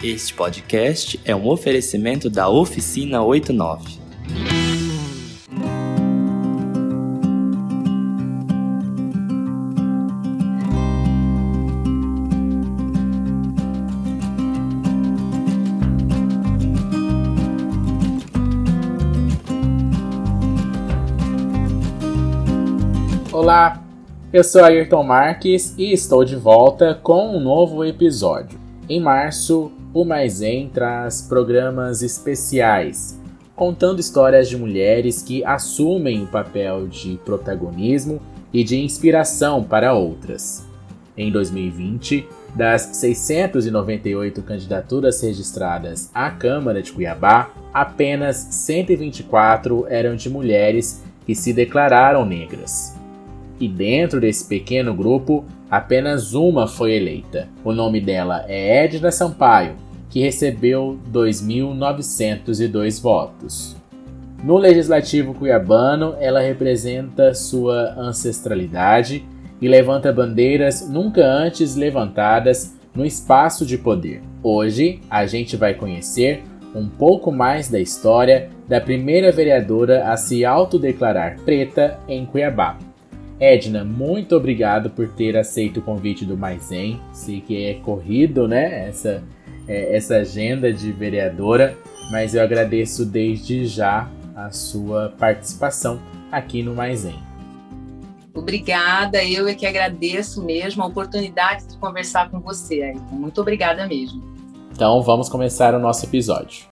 Este podcast é um oferecimento da Oficina 89. Olá, eu sou Ayrton Marques e estou de volta com um novo episódio. Em março, o Mais Em programas especiais, contando histórias de mulheres que assumem o papel de protagonismo e de inspiração para outras. Em 2020, das 698 candidaturas registradas à Câmara de Cuiabá, apenas 124 eram de mulheres que se declararam negras. E dentro desse pequeno grupo, apenas uma foi eleita. O nome dela é Edna Sampaio, que recebeu 2.902 votos. No Legislativo Cuiabano, ela representa sua ancestralidade e levanta bandeiras nunca antes levantadas no espaço de poder. Hoje, a gente vai conhecer um pouco mais da história da primeira vereadora a se autodeclarar preta em Cuiabá. Edna, muito obrigado por ter aceito o convite do Maizen. Sei que é corrido, né? Essa, é, essa agenda de vereadora, mas eu agradeço desde já a sua participação aqui no Maizen. Obrigada, eu é que agradeço mesmo a oportunidade de conversar com você, Ayrton. Muito obrigada mesmo. Então vamos começar o nosso episódio.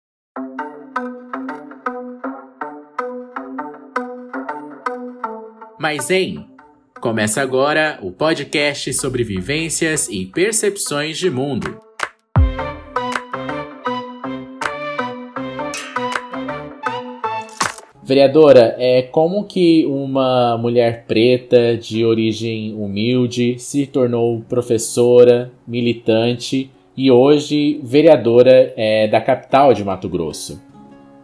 Maizen, Começa agora o podcast sobre vivências e percepções de mundo. Vereadora, é como que uma mulher preta de origem humilde se tornou professora, militante e hoje vereadora é, da capital de Mato Grosso?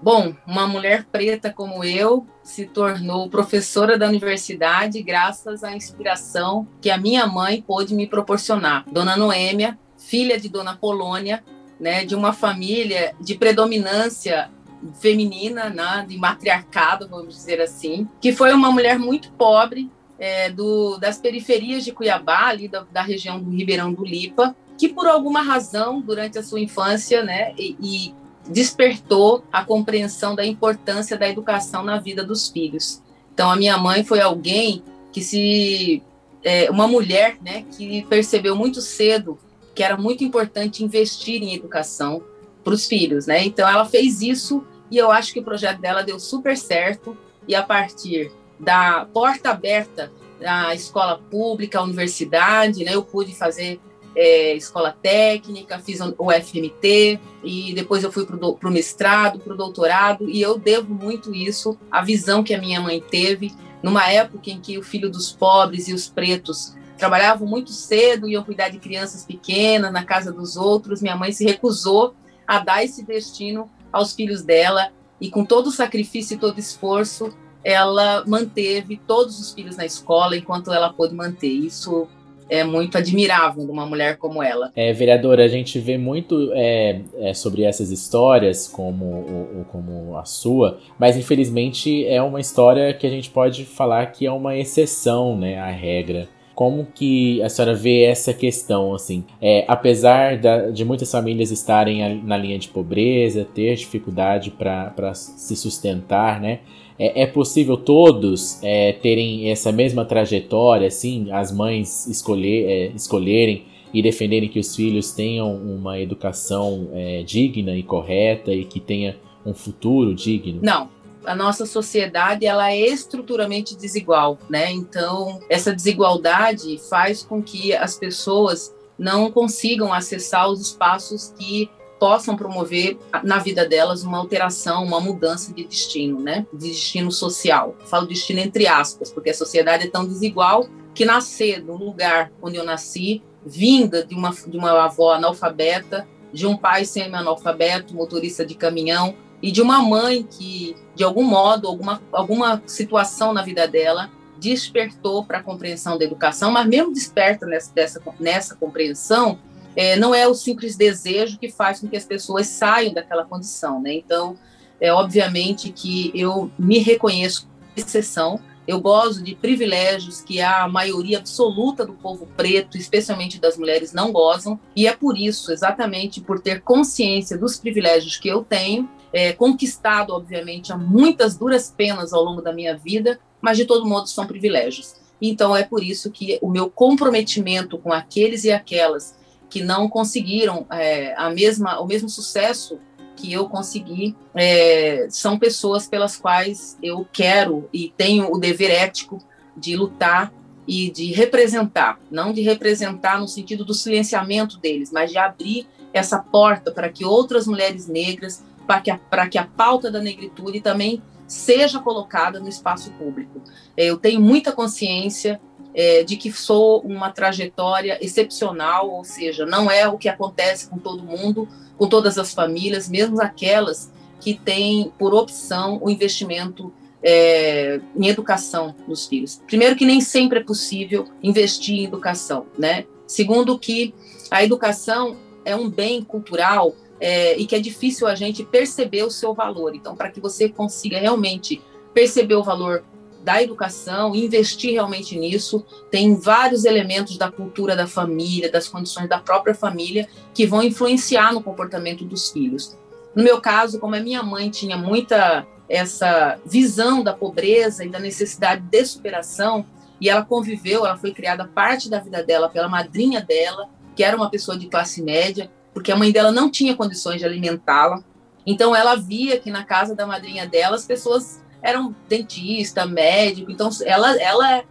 Bom, uma mulher preta como eu se tornou professora da universidade graças à inspiração que a minha mãe pôde me proporcionar. Dona Noêmia, filha de Dona Polônia, né, de uma família de predominância feminina, né, de matriarcado, vamos dizer assim, que foi uma mulher muito pobre é, do, das periferias de Cuiabá, ali da, da, região do Ribeirão do Lipa, que por alguma razão, durante a sua infância, né, e, e despertou a compreensão da importância da educação na vida dos filhos. Então, a minha mãe foi alguém que se. É, uma mulher né, que percebeu muito cedo que era muito importante investir em educação para os filhos. Né? Então, ela fez isso e eu acho que o projeto dela deu super certo. E a partir da porta aberta da escola pública, a universidade, né, eu pude fazer é, escola técnica, fiz o FMT e depois eu fui para o mestrado, para o doutorado e eu devo muito isso à visão que a minha mãe teve numa época em que o filho dos pobres e os pretos trabalhavam muito cedo, iam cuidar de crianças pequenas na casa dos outros. Minha mãe se recusou a dar esse destino aos filhos dela e com todo o sacrifício e todo esforço ela manteve todos os filhos na escola enquanto ela pôde manter. Isso é muito admirável de uma mulher como ela. É, vereadora, a gente vê muito é, é, sobre essas histórias, como, o, como a sua, mas infelizmente é uma história que a gente pode falar que é uma exceção, né, à regra. Como que a senhora vê essa questão, assim? É, apesar da, de muitas famílias estarem na linha de pobreza, ter dificuldade para se sustentar, né? É, é possível todos é, terem essa mesma trajetória, assim, as mães escolher, é, escolherem e defenderem que os filhos tenham uma educação é, digna e correta e que tenha um futuro digno? Não, a nossa sociedade ela é estruturalmente desigual, né? Então essa desigualdade faz com que as pessoas não consigam acessar os espaços que possam promover na vida delas uma alteração, uma mudança de destino, né? De destino social. Falo destino entre aspas, porque a sociedade é tão desigual que nascer no lugar onde eu nasci, vinda de uma, de uma avó analfabeta, de um pai semi-analfabeto, motorista de caminhão, e de uma mãe que, de algum modo, alguma, alguma situação na vida dela, despertou para a compreensão da educação, mas mesmo desperta nessa, dessa, nessa compreensão, é, não é o simples desejo que faz com que as pessoas saiam daquela condição, né? Então, é obviamente que eu me reconheço exceção, eu gozo de privilégios que a maioria absoluta do povo preto, especialmente das mulheres, não gozam, e é por isso, exatamente por ter consciência dos privilégios que eu tenho, é, conquistado, obviamente, a muitas duras penas ao longo da minha vida, mas de todo modo são privilégios. Então é por isso que o meu comprometimento com aqueles e aquelas que não conseguiram é, a mesma, o mesmo sucesso que eu consegui é, são pessoas pelas quais eu quero e tenho o dever ético de lutar e de representar, não de representar no sentido do silenciamento deles, mas de abrir essa porta para que outras mulheres negras, para que a, para que a pauta da negritude também seja colocada no espaço público. É, eu tenho muita consciência é, de que sou uma trajetória excepcional, ou seja, não é o que acontece com todo mundo, com todas as famílias, mesmo aquelas que têm por opção o investimento é, em educação dos filhos. Primeiro que nem sempre é possível investir em educação, né? Segundo que a educação é um bem cultural é, e que é difícil a gente perceber o seu valor. Então, para que você consiga realmente perceber o valor da educação, investir realmente nisso. Tem vários elementos da cultura da família, das condições da própria família, que vão influenciar no comportamento dos filhos. No meu caso, como a minha mãe tinha muita essa visão da pobreza e da necessidade de superação, e ela conviveu, ela foi criada parte da vida dela pela madrinha dela, que era uma pessoa de classe média, porque a mãe dela não tinha condições de alimentá-la. Então ela via que na casa da madrinha dela as pessoas eram dentista, médico, então ela, ela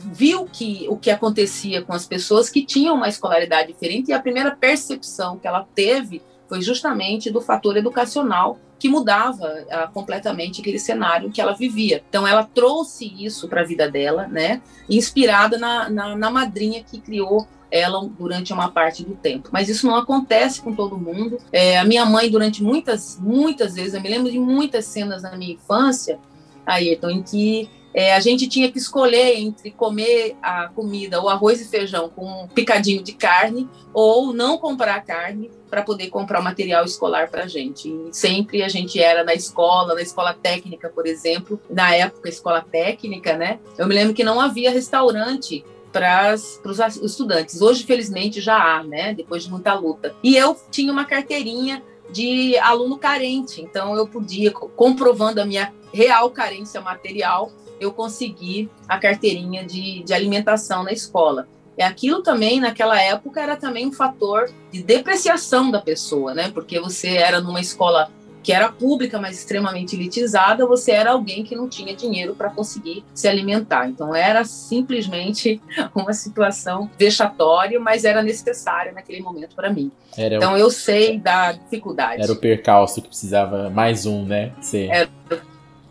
viu que o que acontecia com as pessoas que tinham uma escolaridade diferente e a primeira percepção que ela teve foi justamente do fator educacional que mudava uh, completamente aquele cenário que ela vivia. Então ela trouxe isso para a vida dela, né, inspirada na, na, na madrinha que criou ela durante uma parte do tempo. Mas isso não acontece com todo mundo. É, a minha mãe, durante muitas, muitas vezes, eu me lembro de muitas cenas na minha infância, Ayrton, em que é, a gente tinha que escolher entre comer a comida, o arroz e feijão com um picadinho de carne, ou não comprar carne para poder comprar material escolar para a gente. E sempre a gente era na escola, na escola técnica, por exemplo, na época, escola técnica, né? Eu me lembro que não havia restaurante para os estudantes. Hoje, felizmente, já há, né? Depois de muita luta. E eu tinha uma carteirinha de aluno carente, então eu podia, comprovando a minha real carência material, eu consegui a carteirinha de, de alimentação na escola. E aquilo também, naquela época, era também um fator de depreciação da pessoa, né? Porque você era numa escola que era pública, mas extremamente elitizada, você era alguém que não tinha dinheiro para conseguir se alimentar. Então era simplesmente uma situação vexatória, mas era necessária naquele momento para mim. Era então o... eu sei da dificuldade. Era o percalço que precisava mais um, né? Ser... Era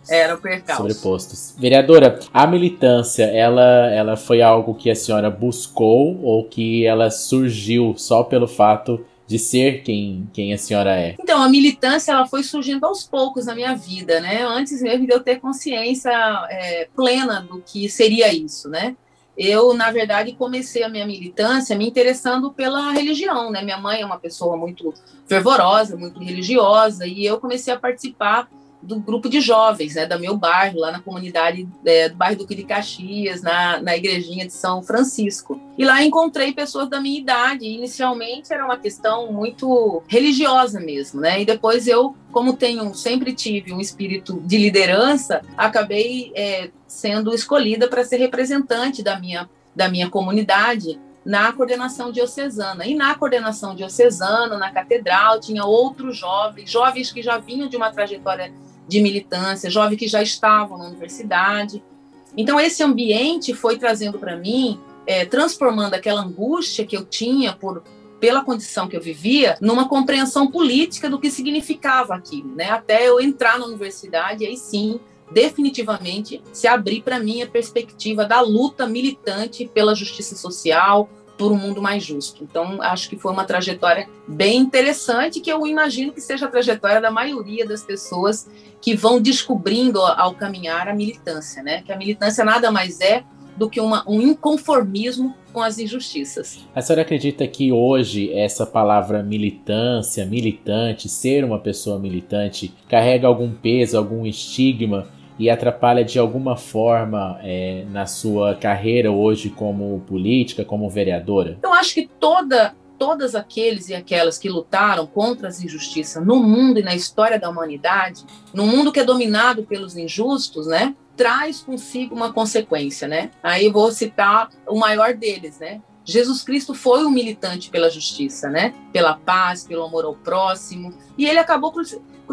era o percalço. Sobrepostos. Vereadora, a militância, ela, ela foi algo que a senhora buscou ou que ela surgiu só pelo fato de ser quem, quem a senhora é? Então, a militância ela foi surgindo aos poucos na minha vida, né? Antes mesmo de eu ter consciência é, plena do que seria isso, né? Eu, na verdade, comecei a minha militância me interessando pela religião, né? Minha mãe é uma pessoa muito fervorosa, muito religiosa, e eu comecei a participar do grupo de jovens, né, da meu bairro, lá na comunidade é, do bairro Duque de Caxias, na, na igrejinha de São Francisco. E lá encontrei pessoas da minha idade. Inicialmente era uma questão muito religiosa mesmo, né? E depois eu, como tenho, sempre tive um espírito de liderança, acabei é, sendo escolhida para ser representante da minha, da minha comunidade na coordenação diocesana. E na coordenação diocesana, na catedral, tinha outros jovens, jovens que já vinham de uma trajetória de militância, jovens que já estavam na universidade. Então, esse ambiente foi trazendo para mim, é, transformando aquela angústia que eu tinha por pela condição que eu vivia, numa compreensão política do que significava aquilo, né? Até eu entrar na universidade, aí sim, definitivamente, se abrir para mim a perspectiva da luta militante pela justiça social, por um mundo mais justo. Então, acho que foi uma trajetória bem interessante, que eu imagino que seja a trajetória da maioria das pessoas que vão descobrindo ao caminhar a militância, né? Que a militância nada mais é do que uma, um inconformismo com as injustiças. A senhora acredita que hoje essa palavra militância, militante, ser uma pessoa militante, carrega algum peso, algum estigma e atrapalha de alguma forma é, na sua carreira hoje como política, como vereadora? Eu acho que toda todos aqueles e aquelas que lutaram contra as injustiças no mundo e na história da humanidade, no mundo que é dominado pelos injustos, né, traz consigo uma consequência, né? Aí vou citar o maior deles, né? Jesus Cristo foi um militante pela justiça, né? Pela paz, pelo amor ao próximo, e ele acabou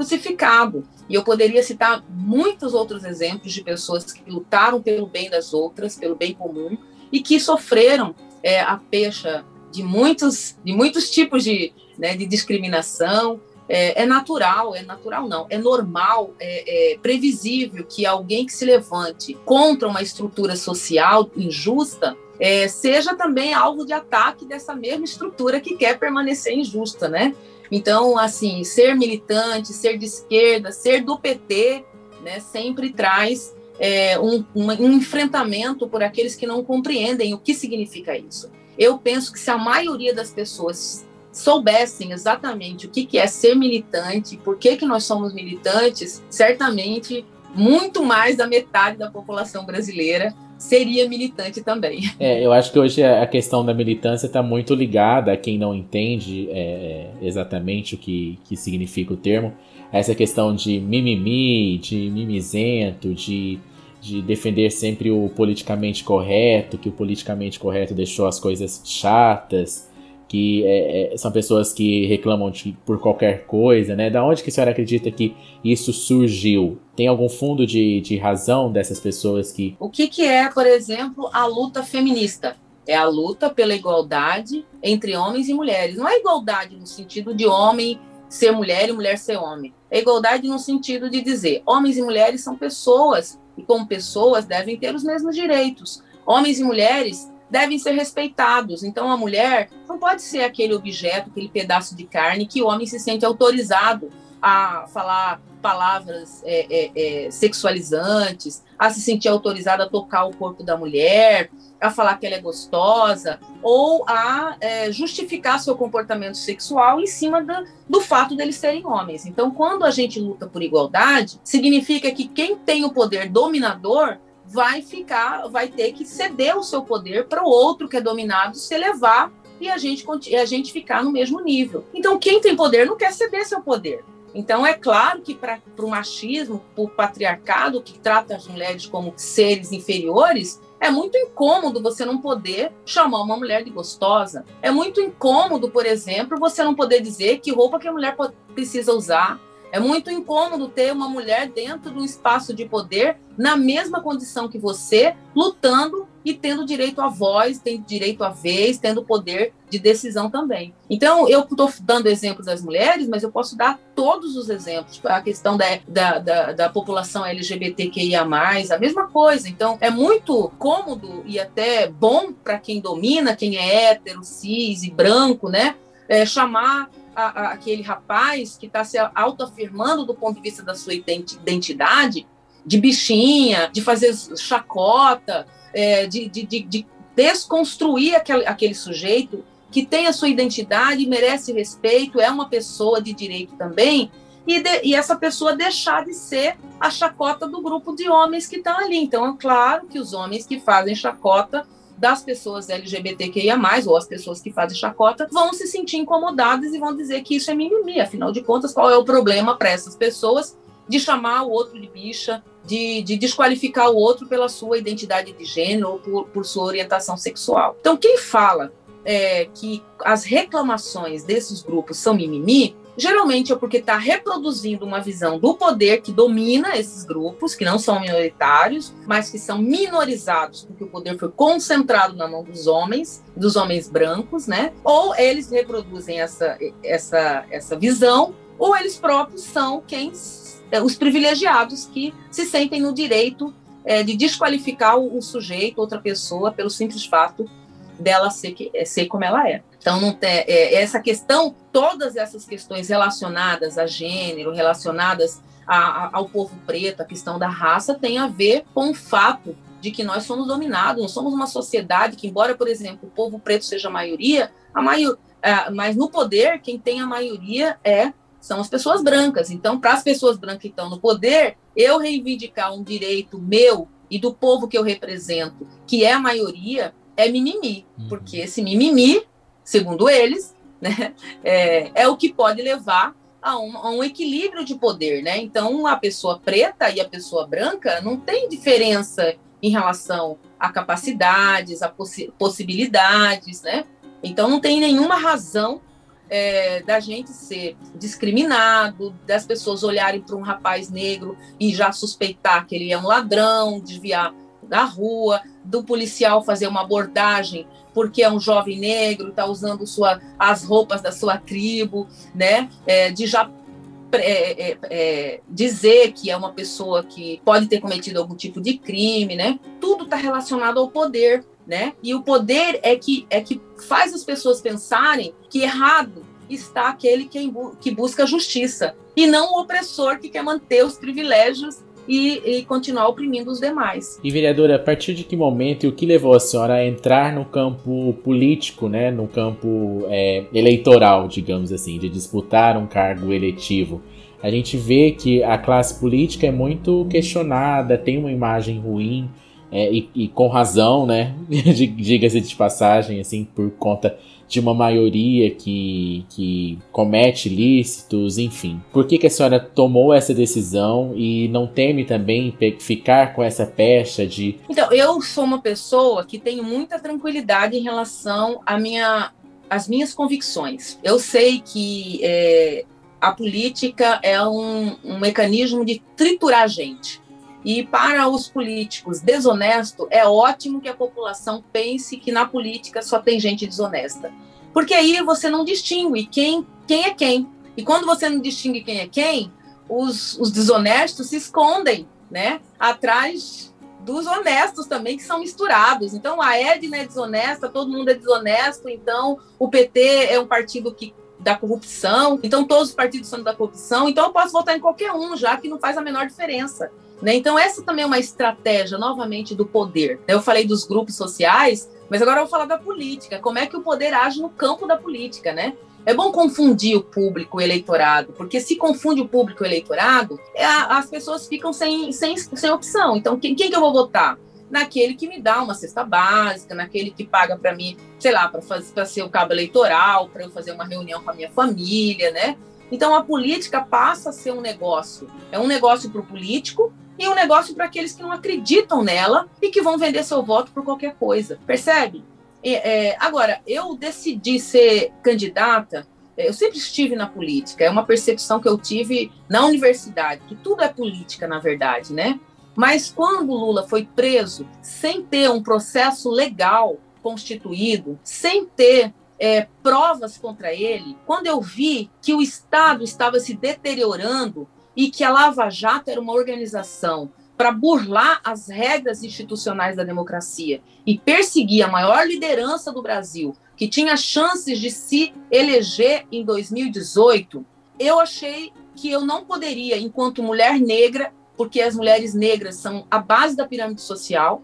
crucificado. E eu poderia citar muitos outros exemplos de pessoas que lutaram pelo bem das outras, pelo bem comum, e que sofreram é, a pecha de muitos, de muitos tipos de, né, de discriminação. É, é, natural, é natural não, é normal, é, é previsível que alguém que se levante contra uma estrutura social injusta é, seja também alvo de ataque dessa mesma estrutura que quer permanecer injusta, né? Então, assim, ser militante, ser de esquerda, ser do PT, né, sempre traz é, um, um enfrentamento por aqueles que não compreendem o que significa isso. Eu penso que se a maioria das pessoas soubessem exatamente o que, que é ser militante, por que, que nós somos militantes, certamente muito mais da metade da população brasileira seria militante também. É, eu acho que hoje a questão da militância está muito ligada a quem não entende é, exatamente o que, que significa o termo, essa questão de mimimi, de mimizento, de de defender sempre o politicamente correto, que o politicamente correto deixou as coisas chatas, que é, é, são pessoas que reclamam de, por qualquer coisa, né? Da onde que a senhora acredita que isso surgiu? Tem algum fundo de, de razão dessas pessoas que... O que, que é, por exemplo, a luta feminista? É a luta pela igualdade entre homens e mulheres. Não é igualdade no sentido de homem ser mulher e mulher ser homem. É igualdade no sentido de dizer homens e mulheres são pessoas e, como pessoas, devem ter os mesmos direitos. Homens e mulheres devem ser respeitados. Então, a mulher não pode ser aquele objeto, aquele pedaço de carne que o homem se sente autorizado a falar palavras é, é, é, sexualizantes, a se sentir autorizado a tocar o corpo da mulher, a falar que ela é gostosa, ou a é, justificar seu comportamento sexual em cima do, do fato deles serem homens. Então, quando a gente luta por igualdade, significa que quem tem o poder dominador vai ficar, vai ter que ceder o seu poder para o outro que é dominado se elevar e a gente, a gente ficar no mesmo nível. Então, quem tem poder não quer ceder seu poder. Então, é claro que para o machismo, para o patriarcado, que trata as mulheres como seres inferiores, é muito incômodo você não poder chamar uma mulher de gostosa. É muito incômodo, por exemplo, você não poder dizer que roupa que a mulher precisa usar. É muito incômodo ter uma mulher dentro do espaço de poder, na mesma condição que você, lutando e tendo direito à voz, tendo direito à vez, tendo poder de decisão também. Então, eu estou dando exemplos das mulheres, mas eu posso dar todos os exemplos. A questão da, da, da, da população LGBTQIA, a mesma coisa. Então, é muito cômodo e até bom para quem domina, quem é hétero, cis e branco, né? É, chamar a, a, aquele rapaz que está se autoafirmando do ponto de vista da sua identidade, de bichinha, de fazer chacota, é, de, de, de, desconstruir aquele, aquele sujeito que tem a sua identidade, merece respeito, é uma pessoa de direito também, e, de, e, essa pessoa deixar de ser a chacota do grupo de homens que estão ali. Então, é claro que os homens que fazem chacota das pessoas LGBTQIA+, ou as pessoas que fazem chacota, vão se sentir incomodadas e vão dizer que isso é mimimi. Afinal de contas, qual é o problema para essas pessoas de chamar o outro de bicha, de, de, desqualificar o outro pela sua identidade de gênero ou por, por sua orientação sexual. Então, quem fala é, que as reclamações desses grupos são mimimi, geralmente é porque está reproduzindo uma visão do poder que domina esses grupos, que não são minoritários, mas que são minorizados, porque o poder foi concentrado na mão dos homens, dos homens brancos, né? Ou eles reproduzem essa, essa, essa visão, ou eles próprios são quem é, os privilegiados que se sentem no direito é, de desqualificar o, o, sujeito, outra pessoa, pelo simples fato dela ser, que, ser como ela é. Então, não tem, é, essa questão, todas essas questões relacionadas a gênero, relacionadas a, a, ao povo preto, a questão da raça, tem a ver com o fato de que nós somos dominados, nós somos uma sociedade que, embora, por exemplo, o povo preto seja a maioria, a maior, é, mas no poder, quem tem a maioria é são as pessoas brancas. Então, para as pessoas brancas que estão no poder, eu reivindicar um direito meu e do povo que eu represento, que é a maioria, é mimimi. Uhum. Porque esse mimimi, segundo eles, né, é, é o que pode levar a um, a um, equilíbrio de poder, né? Então, a pessoa preta e a pessoa branca não tem diferença em relação a capacidades, a possi possibilidades, né? Então, não tem nenhuma razão é, da gente ser discriminado, das pessoas olharem para um rapaz negro e já suspeitar que ele é um ladrão, desviar da rua, do policial fazer uma abordagem porque é um jovem negro, está usando sua, as roupas da sua tribo, né? É, de já é, é, é, dizer que é uma pessoa que pode ter cometido algum tipo de crime, né? Tudo está relacionado ao poder, né? E o poder é que é que faz as pessoas pensarem que errado está aquele que, que busca justiça e não o opressor que quer manter os privilégios e, e, continuar oprimindo os demais. E vereadora, a partir de que momento e o que levou a senhora a entrar no campo político, né, no campo é, eleitoral, digamos assim, de disputar um cargo eletivo? A gente vê que a classe política é muito questionada, tem uma imagem ruim é, e, e, com razão, né? Diga-se de passagem, assim, por conta de uma maioria que, que comete ilícitos, enfim. Por que, que a senhora tomou essa decisão e não teme também ficar com essa pecha de. Então, eu sou uma pessoa que tenho muita tranquilidade em relação à minha, às minhas convicções. Eu sei que é, a política é um, um mecanismo de triturar a gente. E para os políticos desonestos, é ótimo que a população pense que na política só tem gente desonesta. Porque aí você não distingue quem, quem é quem. E quando você não distingue quem é quem, os, os desonestos se escondem né, atrás dos honestos também, que são misturados. Então, a Edna é desonesta, todo mundo é desonesto, então o PT é um partido que da corrupção, então todos os partidos são da corrupção, então eu posso votar em qualquer um, já que não faz a menor diferença. Né? Então, essa também é uma estratégia, novamente, do poder. Eu falei dos grupos sociais, mas agora eu vou falar da política. Como é que o poder age no campo da política, né? É bom confundir o público o eleitorado, porque se confunde o público o eleitorado, é as pessoas ficam sem, sem, sem opção. Então, quem, quem que eu vou votar? Naquele que me dá uma cesta básica, naquele que paga para mim, sei lá, para ser o cabo eleitoral, para eu fazer uma reunião com a minha família, né? Então, a política passa a ser um negócio. É um negócio para o político e um negócio para aqueles que não acreditam nela e que vão vender seu voto por qualquer coisa. Percebe? É, agora, eu decidi ser candidata. Eu sempre estive na política, é uma percepção que eu tive na universidade, que tudo é política, na verdade, né? Mas quando Lula foi preso, sem ter um processo legal constituído, sem ter é, provas contra ele, quando eu vi que o Estado estava se deteriorando e que a Lava Jato era uma organização para burlar as regras institucionais da democracia e perseguir a maior liderança do Brasil, que tinha chances de se eleger em 2018, eu achei que eu não poderia, enquanto mulher negra, porque as mulheres negras são a base da pirâmide social,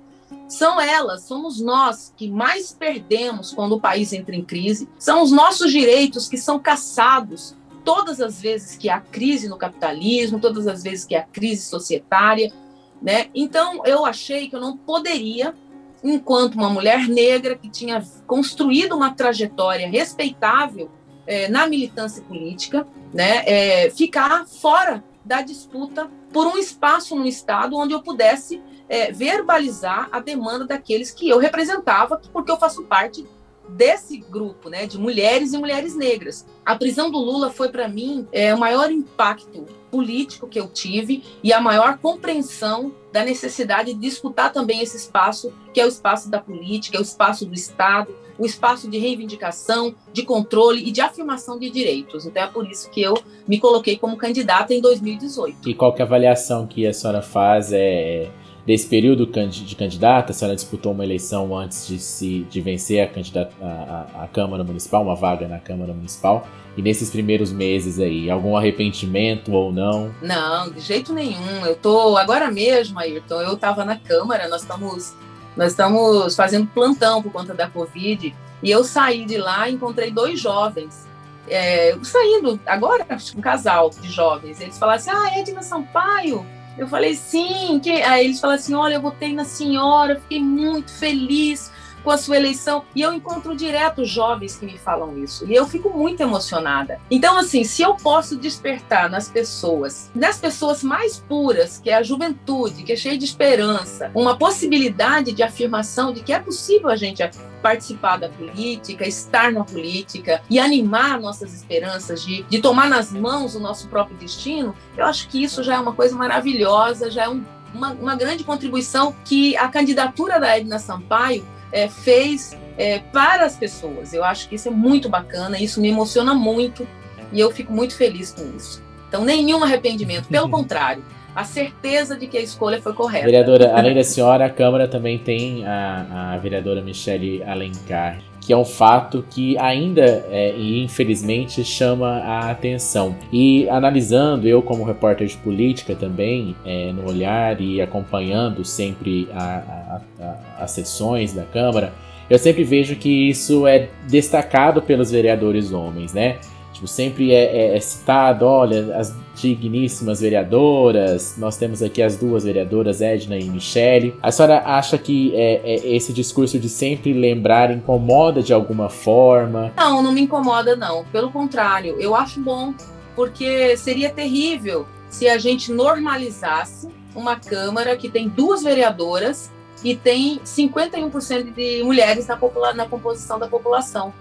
são elas, somos nós que mais perdemos quando o país entra em crise, são os nossos direitos que são caçados todas as vezes que há crise no capitalismo, todas as vezes que há crise societária, né? Então eu achei que eu não poderia, enquanto uma mulher negra que tinha construído uma trajetória respeitável é, na militância política, né, é, ficar fora da disputa por um espaço no Estado onde eu pudesse é, verbalizar a demanda daqueles que eu representava, porque eu faço parte desse grupo, né, de mulheres e mulheres negras. A prisão do Lula foi para mim é, o maior impacto político que eu tive e a maior compreensão da necessidade de disputar também esse espaço, que é o espaço da política, é o espaço do Estado, o espaço de reivindicação, de controle e de afirmação de direitos. Então é por isso que eu me coloquei como candidata em 2018. E qual que é a avaliação que a senhora faz é desse período de candidata, a senhora disputou uma eleição antes de se de vencer a, candidata, a, a, Câmara Municipal, uma vaga na Câmara Municipal. E nesses primeiros meses aí, algum arrependimento ou não? Não, de jeito nenhum. Eu tô agora mesmo, Ayrton, eu estava na Câmara, nós estamos nós estamos fazendo plantão por conta da Covid e eu saí de lá e encontrei dois jovens é, saindo agora, um casal de jovens. Eles falaram assim: Ah, Edna Sampaio. Eu falei, sim. Que... Aí eles falaram assim: Olha, eu votei na senhora, fiquei muito feliz com a sua eleição. E eu encontro direto jovens que me falam isso. E eu fico muito emocionada. Então, assim, se eu posso despertar nas pessoas, nas pessoas mais puras, que é a juventude, que é cheia de esperança, uma possibilidade de afirmação de que é possível a gente participar da política, estar na política e animar nossas esperanças de, de tomar nas mãos o nosso próprio destino, eu acho que isso já é uma coisa maravilhosa, já é um, uma, uma grande contribuição que a candidatura da Edna Sampaio é, fez é, para as pessoas. Eu acho que isso é muito bacana, isso me emociona muito e eu fico muito feliz com isso. Então, nenhum arrependimento, pelo contrário, a certeza de que a escolha foi correta. Vereadora, além da senhora, a Câmara também tem a, a vereadora Michele Alencar, que é um fato que ainda é, e infelizmente chama a atenção. E analisando, eu como repórter de política também, é, no olhar e acompanhando sempre as sessões da Câmara, eu sempre vejo que isso é destacado pelos vereadores homens, né? Tipo, sempre é, é, é, citado, olha, as digníssimas vereadoras, nós temos aqui as duas vereadoras, Edna e Michele. A senhora acha que é, é, esse discurso de sempre lembrar incomoda de alguma forma? Não, não me incomoda não. Pelo contrário, eu acho bom, porque seria terrível se a gente normalizasse uma Câmara que tem duas vereadoras e tem 51% de mulheres na, na composição da população.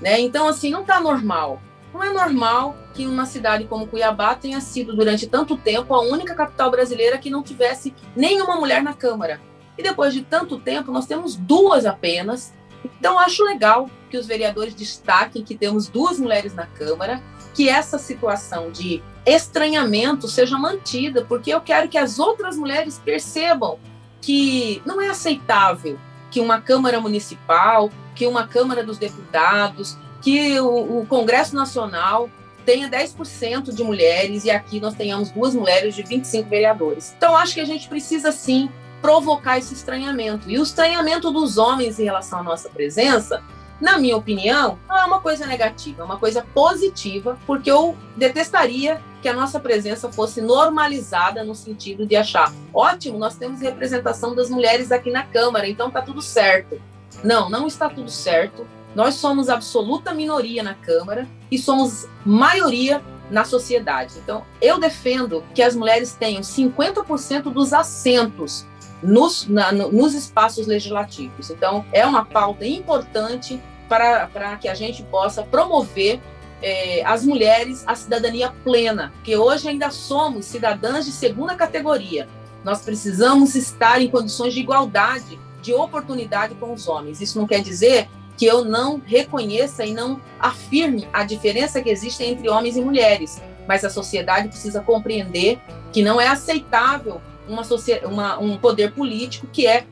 Né? Então, assim, não está normal. Não é normal que uma cidade como Cuiabá tenha sido, durante tanto tempo, a única capital brasileira que não tivesse nenhuma mulher na Câmara. E depois de tanto tempo, nós temos duas apenas. Então, acho legal que os vereadores destaquem que temos duas mulheres na Câmara, que essa situação de estranhamento seja mantida, porque eu quero que as outras mulheres percebam que não é aceitável que uma Câmara Municipal, que uma Câmara dos Deputados, que o, o Congresso Nacional tenha 10% de mulheres e aqui nós tenhamos duas mulheres de 25 vereadores. Então, acho que a gente precisa sim provocar esse estranhamento. E o estranhamento dos homens em relação à nossa presença, na minha opinião, não é uma coisa negativa, é uma coisa positiva, porque eu detestaria que a nossa presença fosse normalizada no sentido de achar, ótimo, nós temos representação das mulheres aqui na Câmara, então tá tudo certo. Não, não está tudo certo. Nós somos absoluta minoria na Câmara e somos maioria na sociedade. Então, eu defendo que as mulheres tenham 50% dos assentos nos, na, nos espaços legislativos. Então, é uma pauta importante para, que a gente possa promover eh, as mulheres a cidadania plena, porque hoje ainda somos cidadãs de segunda categoria. Nós precisamos estar em condições de igualdade, de oportunidade com os homens. Isso não quer dizer que eu não reconheça e não afirme a diferença que existe entre homens e mulheres. Mas a sociedade precisa compreender que não é aceitável uma, um poder político que é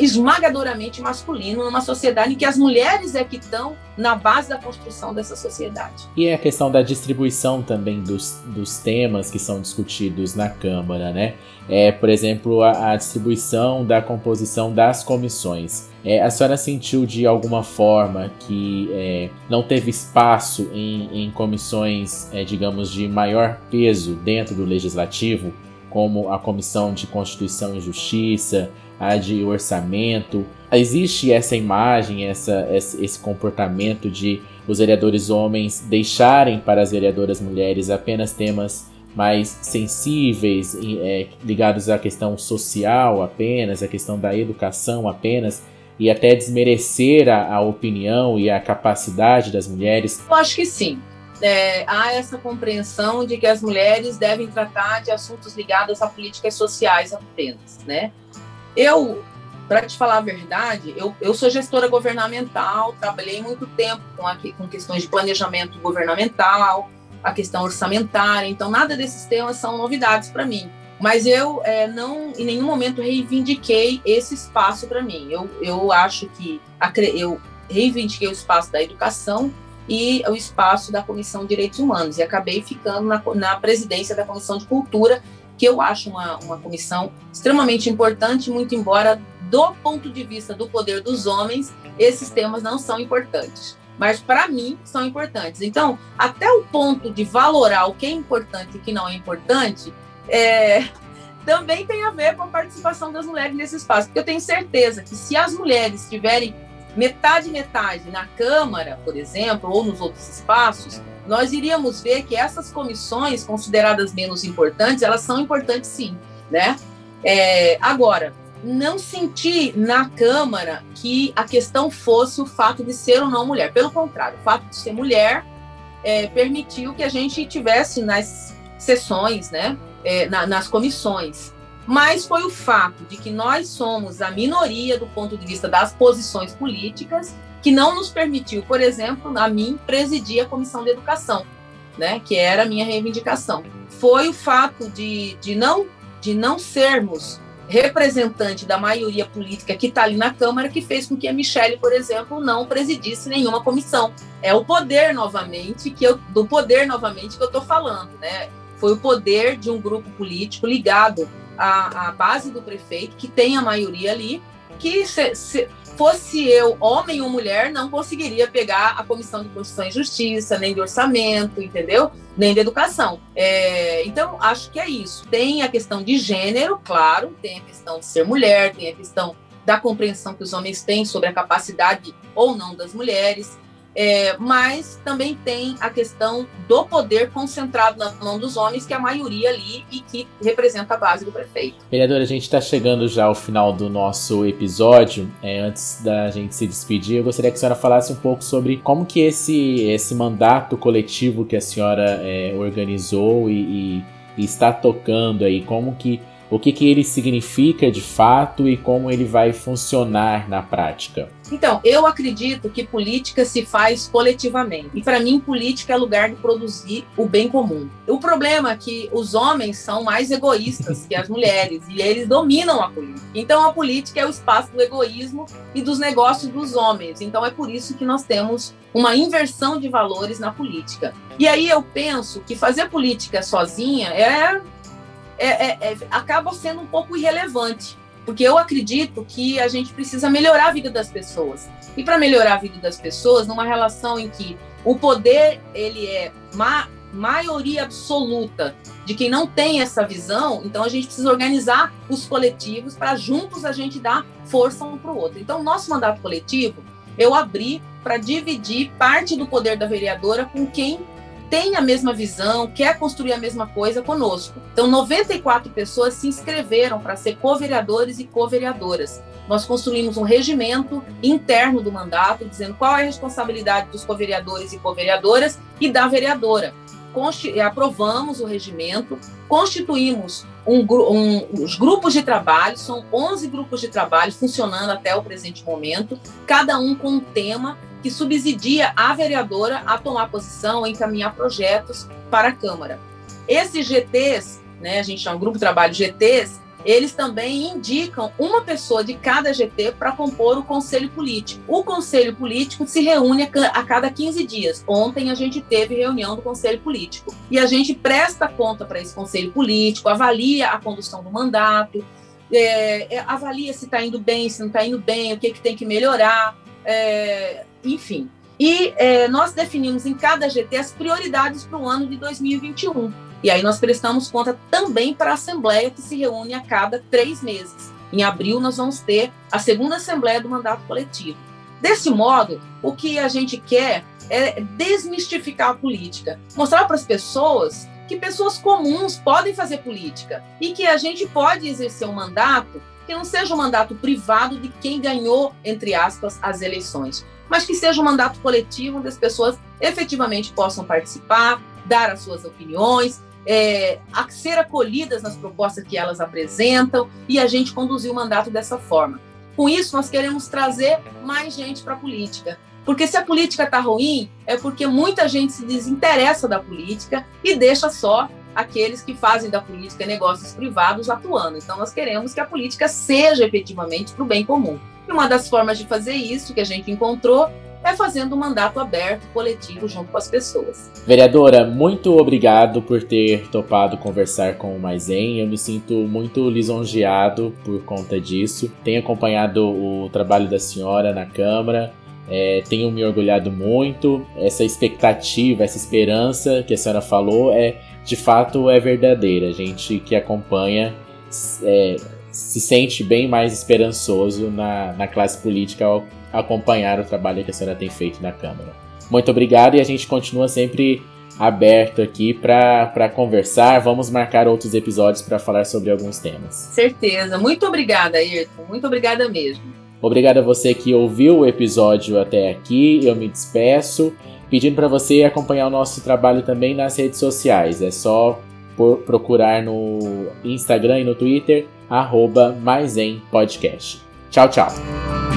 esmagadoramente masculino numa sociedade em que as mulheres é que estão na base da construção dessa sociedade. E é a questão da distribuição também dos, dos temas que são discutidos na Câmara, né? É, por exemplo, a, a distribuição da composição das comissões. É, a senhora sentiu de alguma forma que é, não teve espaço em, em comissões, é, digamos, de maior peso dentro do legislativo, como a Comissão de Constituição e Justiça, a de orçamento. Existe essa imagem, essa, esse comportamento de os vereadores homens deixarem para as vereadoras mulheres apenas temas mais sensíveis, é, ligados à questão social apenas, à questão da educação apenas, e até desmerecer a, a opinião e a capacidade das mulheres? Eu acho que sim. É, há essa compreensão de que as mulheres devem tratar de assuntos ligados a políticas sociais apenas, né? Eu, para te falar a verdade, eu, eu sou gestora governamental, trabalhei muito tempo com, aqui, com questões de planejamento governamental, a questão orçamentária, então nada desses temas são novidades para mim. Mas eu é, não, em nenhum momento, reivindiquei esse espaço para mim. Eu, eu acho que eu reivindiquei o espaço da educação e o espaço da Comissão de Direitos Humanos. E acabei ficando na, na presidência da Comissão de Cultura, que eu acho uma, uma comissão extremamente importante, muito embora, do ponto de vista do poder dos homens, esses temas não são importantes. Mas, para mim, são importantes. Então, até o ponto de valorar o que é importante e o que não é importante, é, também tem a ver com a participação das mulheres nesse espaço. Porque eu tenho certeza que se as mulheres tiverem metade metade na Câmara, por exemplo, ou nos outros espaços, nós iríamos ver que essas comissões consideradas menos importantes, elas são importantes sim, né? É, agora, não senti na Câmara que a questão fosse o fato de ser ou não mulher. Pelo contrário, o fato de ser mulher é, permitiu que a gente tivesse nas sessões, né, é, na, nas comissões, mas foi o fato de que nós somos a minoria do ponto de vista das posições políticas que não nos permitiu, por exemplo, a mim presidir a comissão de educação, né, que era a minha reivindicação. Foi o fato de, de, não, de não sermos representante da maioria política que está ali na Câmara que fez com que a Michelle, por exemplo, não presidisse nenhuma comissão. É o poder novamente que eu, do poder novamente que eu estou falando, né? Foi o poder de um grupo político ligado a, a base do prefeito, que tem a maioria ali, que se, se, fosse eu, homem ou mulher, não conseguiria pegar a Comissão de Constituição e Justiça, nem de orçamento, entendeu? Nem de educação. É, então, acho que é isso. Tem a questão de gênero, claro, tem a questão de ser mulher, tem a questão da compreensão que os homens têm sobre a capacidade ou não das mulheres. É, mas também tem a questão do poder concentrado na mão dos homens, que é a maioria ali e que representa a base do prefeito. Vereadora, a gente está chegando já ao final do nosso episódio. É, antes da gente se despedir, eu gostaria que a senhora falasse um pouco sobre como que esse, esse mandato coletivo que a senhora é, organizou e, e, está tocando aí, como que o que, que ele significa de fato e como ele vai funcionar na prática. Então, eu acredito que política se faz coletivamente. E para mim, política é lugar de produzir o bem comum. O problema é que os homens são mais egoístas que as mulheres e eles dominam a política. Então, a política é o espaço do egoísmo e dos negócios dos homens. Então, é por isso que nós temos uma inversão de valores na política. E aí eu penso que fazer política sozinha é é, é, é, acaba sendo um pouco irrelevante, porque eu acredito que a gente precisa melhorar a vida das pessoas. E para melhorar a vida das pessoas, numa relação em que o poder ele é ma maioria absoluta de quem não tem essa visão, então a gente precisa organizar os coletivos para juntos a gente dar força um para o outro. Então, nosso mandato coletivo, eu abri para dividir parte do poder da vereadora com quem tem a mesma visão, quer construir a mesma coisa conosco. Então, 94 pessoas se inscreveram para ser co-vereadores e co-vereadoras. Nós construímos um regimento interno do mandato, dizendo qual é a responsabilidade dos co-vereadores e co-vereadoras e da vereadora. Consti aprovamos o regimento, constituímos um, um, os grupos de trabalho, são 11 grupos de trabalho funcionando até o presente momento, cada um com um tema que subsidia a vereadora a tomar posição, encaminhar projetos para a Câmara. Esses GTs, né, a gente chama grupo de trabalho GTs, eles também indicam uma pessoa de cada GT para compor o conselho político. O conselho político se reúne a cada 15 dias. Ontem a gente teve reunião do conselho político e a gente presta conta para esse conselho político, avalia a condução do mandato, é, é avalia se está indo bem, se não está indo bem, o que, que tem que melhorar. É, enfim. E é, nós definimos em cada GT as prioridades para o ano de 2021. E aí nós prestamos conta também para a Assembleia, que se reúne a cada três meses. Em abril, nós vamos ter a segunda Assembleia do Mandato Coletivo. Desse modo, o que a gente quer é desmistificar a política, mostrar para as pessoas que pessoas comuns podem fazer política e que a gente pode exercer um mandato que não seja um mandato privado de quem ganhou, entre aspas, as eleições, mas que seja um mandato coletivo onde as pessoas efetivamente possam participar, dar as suas opiniões, é, a ser acolhidas nas propostas que elas apresentam e a gente conduzir o mandato dessa forma. Com isso, nós queremos trazer mais gente para a política. Porque se a política está ruim, é porque muita gente se desinteressa da política e deixa só aqueles que fazem da política negócios privados atuando. Então, nós queremos que a política seja efetivamente para o bem comum. E uma das formas de fazer isso que a gente encontrou é fazendo um mandato aberto, coletivo, junto com as pessoas. Vereadora, muito obrigado por ter topado conversar com o Maizen. Eu me sinto muito lisonjeado por conta disso. Tenho acompanhado o trabalho da senhora na Câmara. É, tenho me orgulhado muito. Essa expectativa, essa esperança que a senhora falou é de fato é verdadeira. A gente que acompanha é, se sente bem mais esperançoso na, na classe política ao acompanhar o trabalho que a senhora tem feito na Câmara. Muito obrigado e a gente continua sempre aberto aqui para conversar. Vamos marcar outros episódios para falar sobre alguns temas. Certeza. Muito obrigada, Ayrton. Muito obrigada mesmo. Obrigado a você que ouviu o episódio até aqui. Eu me despeço, pedindo para você acompanhar o nosso trabalho também nas redes sociais. É só procurar no Instagram e no Twitter, arroba Tchau, tchau.